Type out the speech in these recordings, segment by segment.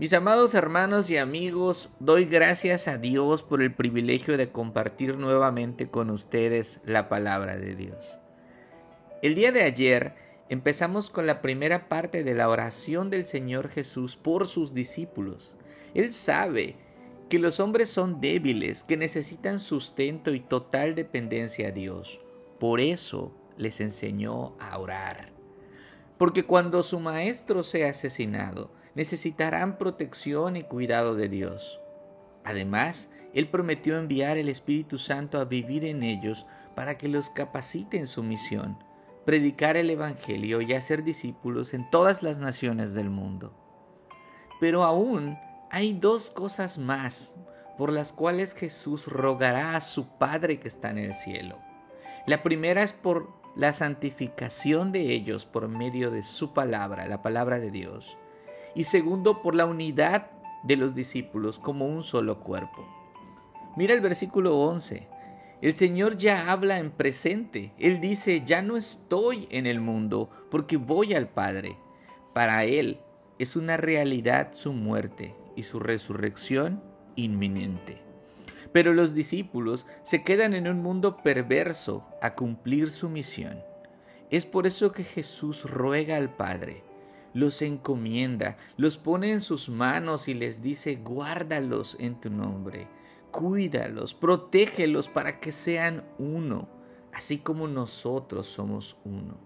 Mis amados hermanos y amigos, doy gracias a Dios por el privilegio de compartir nuevamente con ustedes la palabra de Dios. El día de ayer empezamos con la primera parte de la oración del Señor Jesús por sus discípulos. Él sabe que los hombres son débiles, que necesitan sustento y total dependencia a Dios. Por eso les enseñó a orar. Porque cuando su maestro sea asesinado, necesitarán protección y cuidado de Dios. Además, Él prometió enviar el Espíritu Santo a vivir en ellos para que los capacite en su misión, predicar el Evangelio y hacer discípulos en todas las naciones del mundo. Pero aún hay dos cosas más por las cuales Jesús rogará a su Padre que está en el cielo. La primera es por la santificación de ellos por medio de su palabra, la palabra de Dios y segundo por la unidad de los discípulos como un solo cuerpo. Mira el versículo 11. El Señor ya habla en presente. Él dice, ya no estoy en el mundo porque voy al Padre. Para Él es una realidad su muerte y su resurrección inminente. Pero los discípulos se quedan en un mundo perverso a cumplir su misión. Es por eso que Jesús ruega al Padre los encomienda, los pone en sus manos y les dice, guárdalos en tu nombre, cuídalos, protégelos para que sean uno, así como nosotros somos uno.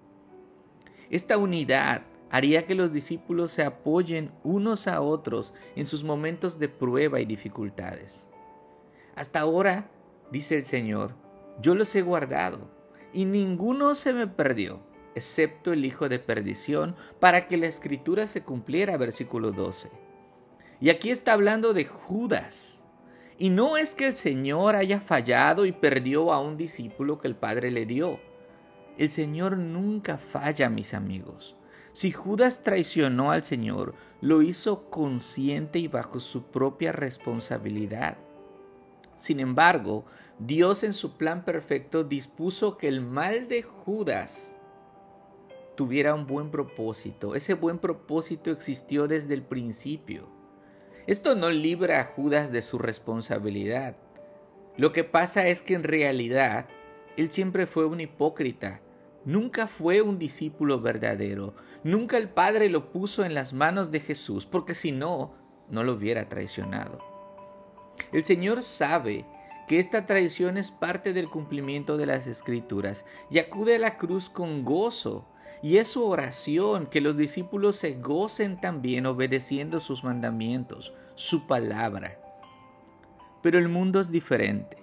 Esta unidad haría que los discípulos se apoyen unos a otros en sus momentos de prueba y dificultades. Hasta ahora, dice el Señor, yo los he guardado y ninguno se me perdió excepto el hijo de perdición, para que la escritura se cumpliera, versículo 12. Y aquí está hablando de Judas. Y no es que el Señor haya fallado y perdió a un discípulo que el Padre le dio. El Señor nunca falla, mis amigos. Si Judas traicionó al Señor, lo hizo consciente y bajo su propia responsabilidad. Sin embargo, Dios en su plan perfecto dispuso que el mal de Judas tuviera un buen propósito. Ese buen propósito existió desde el principio. Esto no libra a Judas de su responsabilidad. Lo que pasa es que en realidad él siempre fue un hipócrita. Nunca fue un discípulo verdadero. Nunca el Padre lo puso en las manos de Jesús, porque si no, no lo hubiera traicionado. El Señor sabe que esta traición es parte del cumplimiento de las Escrituras y acude a la cruz con gozo y es su oración que los discípulos se gocen también obedeciendo sus mandamientos, su palabra. Pero el mundo es diferente.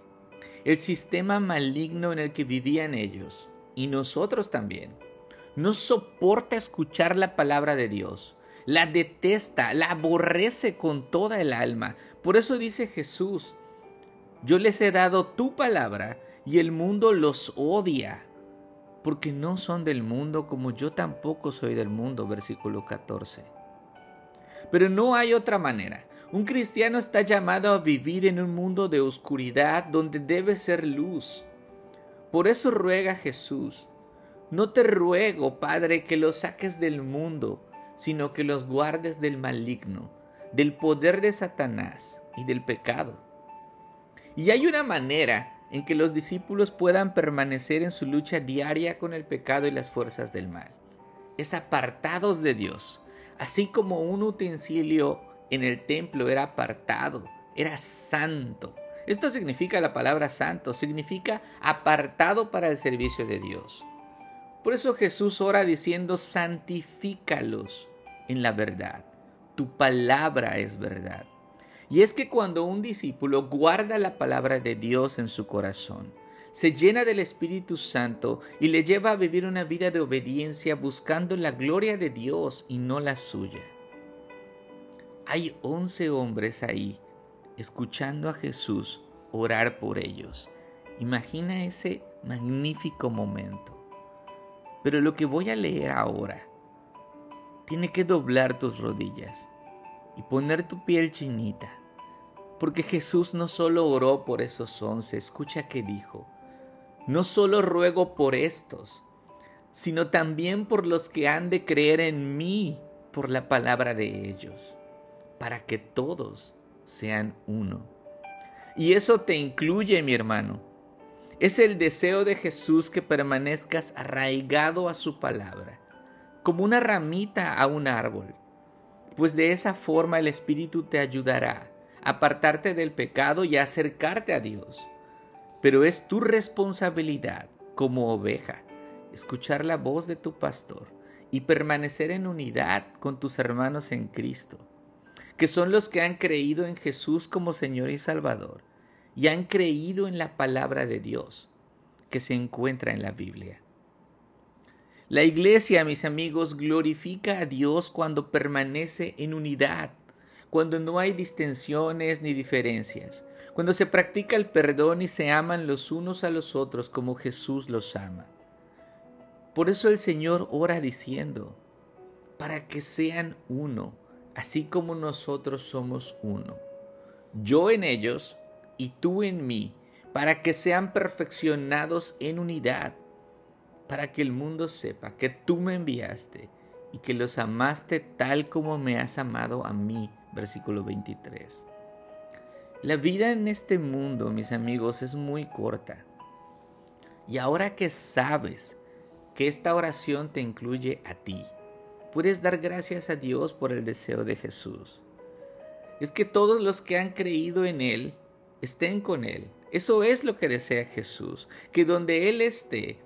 El sistema maligno en el que vivían ellos, y nosotros también, no soporta escuchar la palabra de Dios. La detesta, la aborrece con toda el alma. Por eso dice Jesús, yo les he dado tu palabra y el mundo los odia porque no son del mundo como yo tampoco soy del mundo, versículo 14. Pero no hay otra manera. Un cristiano está llamado a vivir en un mundo de oscuridad donde debe ser luz. Por eso ruega Jesús, no te ruego, Padre, que los saques del mundo, sino que los guardes del maligno, del poder de Satanás y del pecado. Y hay una manera en que los discípulos puedan permanecer en su lucha diaria con el pecado y las fuerzas del mal. Es apartados de Dios, así como un utensilio en el templo era apartado, era santo. Esto significa la palabra santo, significa apartado para el servicio de Dios. Por eso Jesús ora diciendo, santifícalos en la verdad. Tu palabra es verdad. Y es que cuando un discípulo guarda la palabra de Dios en su corazón, se llena del Espíritu Santo y le lleva a vivir una vida de obediencia buscando la gloria de Dios y no la suya. Hay once hombres ahí escuchando a Jesús orar por ellos. Imagina ese magnífico momento. Pero lo que voy a leer ahora, tiene que doblar tus rodillas y poner tu piel chinita porque Jesús no solo oró por esos once, escucha que dijo, no solo ruego por estos, sino también por los que han de creer en mí por la palabra de ellos, para que todos sean uno. Y eso te incluye, mi hermano. Es el deseo de Jesús que permanezcas arraigado a su palabra, como una ramita a un árbol, pues de esa forma el Espíritu te ayudará apartarte del pecado y acercarte a Dios. Pero es tu responsabilidad como oveja escuchar la voz de tu pastor y permanecer en unidad con tus hermanos en Cristo, que son los que han creído en Jesús como Señor y Salvador y han creído en la palabra de Dios que se encuentra en la Biblia. La iglesia, mis amigos, glorifica a Dios cuando permanece en unidad, cuando no hay distensiones ni diferencias, cuando se practica el perdón y se aman los unos a los otros como Jesús los ama. Por eso el Señor ora diciendo, para que sean uno, así como nosotros somos uno. Yo en ellos y tú en mí, para que sean perfeccionados en unidad, para que el mundo sepa que tú me enviaste y que los amaste tal como me has amado a mí. Versículo 23. La vida en este mundo, mis amigos, es muy corta. Y ahora que sabes que esta oración te incluye a ti. Puedes dar gracias a Dios por el deseo de Jesús. Es que todos los que han creído en Él estén con Él. Eso es lo que desea Jesús, que donde Él esté,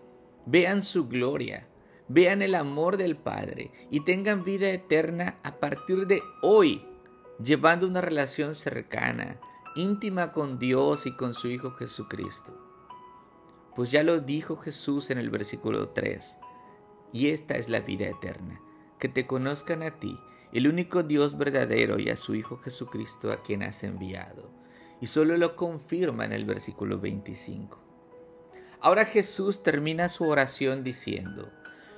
vean su gloria, vean el amor del Padre y tengan vida eterna a partir de hoy, llevando una relación cercana, íntima con Dios y con su Hijo Jesucristo. Pues ya lo dijo Jesús en el versículo 3. Y esta es la vida eterna, que te conozcan a ti, el único Dios verdadero, y a su Hijo Jesucristo a quien has enviado. Y solo lo confirma en el versículo 25. Ahora Jesús termina su oración diciendo,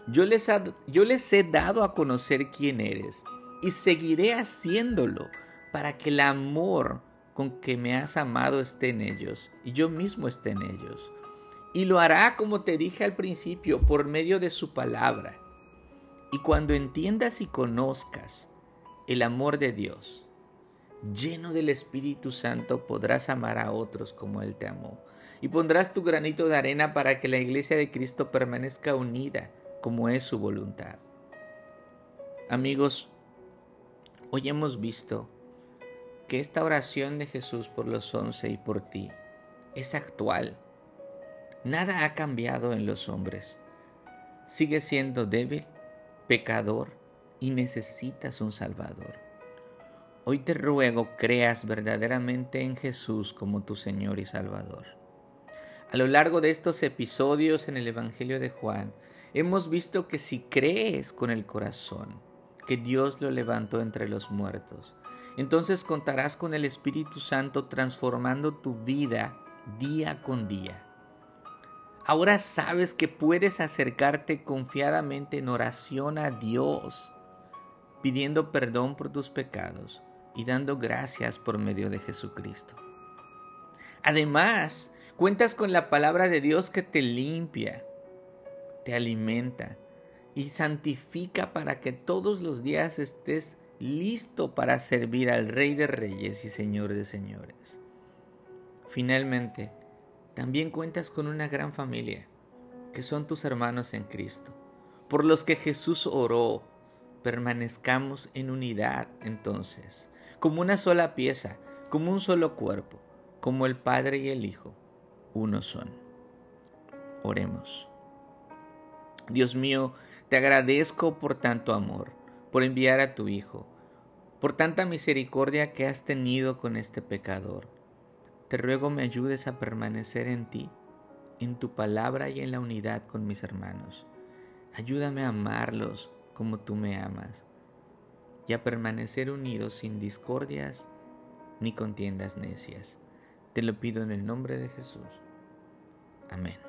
yo les, yo les he dado a conocer quién eres, y seguiré haciéndolo para que el amor con que me has amado esté en ellos, y yo mismo esté en ellos y lo hará como te dije al principio, por medio de su palabra. Y cuando entiendas y conozcas el amor de Dios, lleno del Espíritu Santo, podrás amar a otros como Él te amó. Y pondrás tu granito de arena para que la iglesia de Cristo permanezca unida como es su voluntad. Amigos, hoy hemos visto que esta oración de Jesús por los once y por ti es actual Nada ha cambiado en los hombres. Sigues siendo débil, pecador y necesitas un Salvador. Hoy te ruego creas verdaderamente en Jesús como tu Señor y Salvador. A lo largo de estos episodios en el Evangelio de Juan, hemos visto que si crees con el corazón que Dios lo levantó entre los muertos, entonces contarás con el Espíritu Santo transformando tu vida día con día Ahora sabes que puedes acercarte confiadamente en oración a Dios, pidiendo perdón por tus pecados y dando gracias por medio de Jesucristo. Además, cuentas con la palabra de Dios que te limpia, te alimenta y santifica para que todos los días estés listo para servir al Rey de Reyes y Señor de Señores. Finalmente, también cuentas con una gran familia, que son tus hermanos en Cristo, por los que Jesús oró. Permanezcamos en unidad entonces, como una sola pieza, como un solo cuerpo, como el Padre y el Hijo, uno son. Oremos. Dios mío, te agradezco por tanto amor, por enviar a tu Hijo, por tanta misericordia que has tenido con este pecador te ruego me ayudes a permanecer en ti, en tu palabra y en la unidad con mis hermanos. Ayúdame a amarlos como tú me amas y a permanecer unidos sin discordias ni contiendas necias. Te lo pido en el nombre de Jesús. Amén.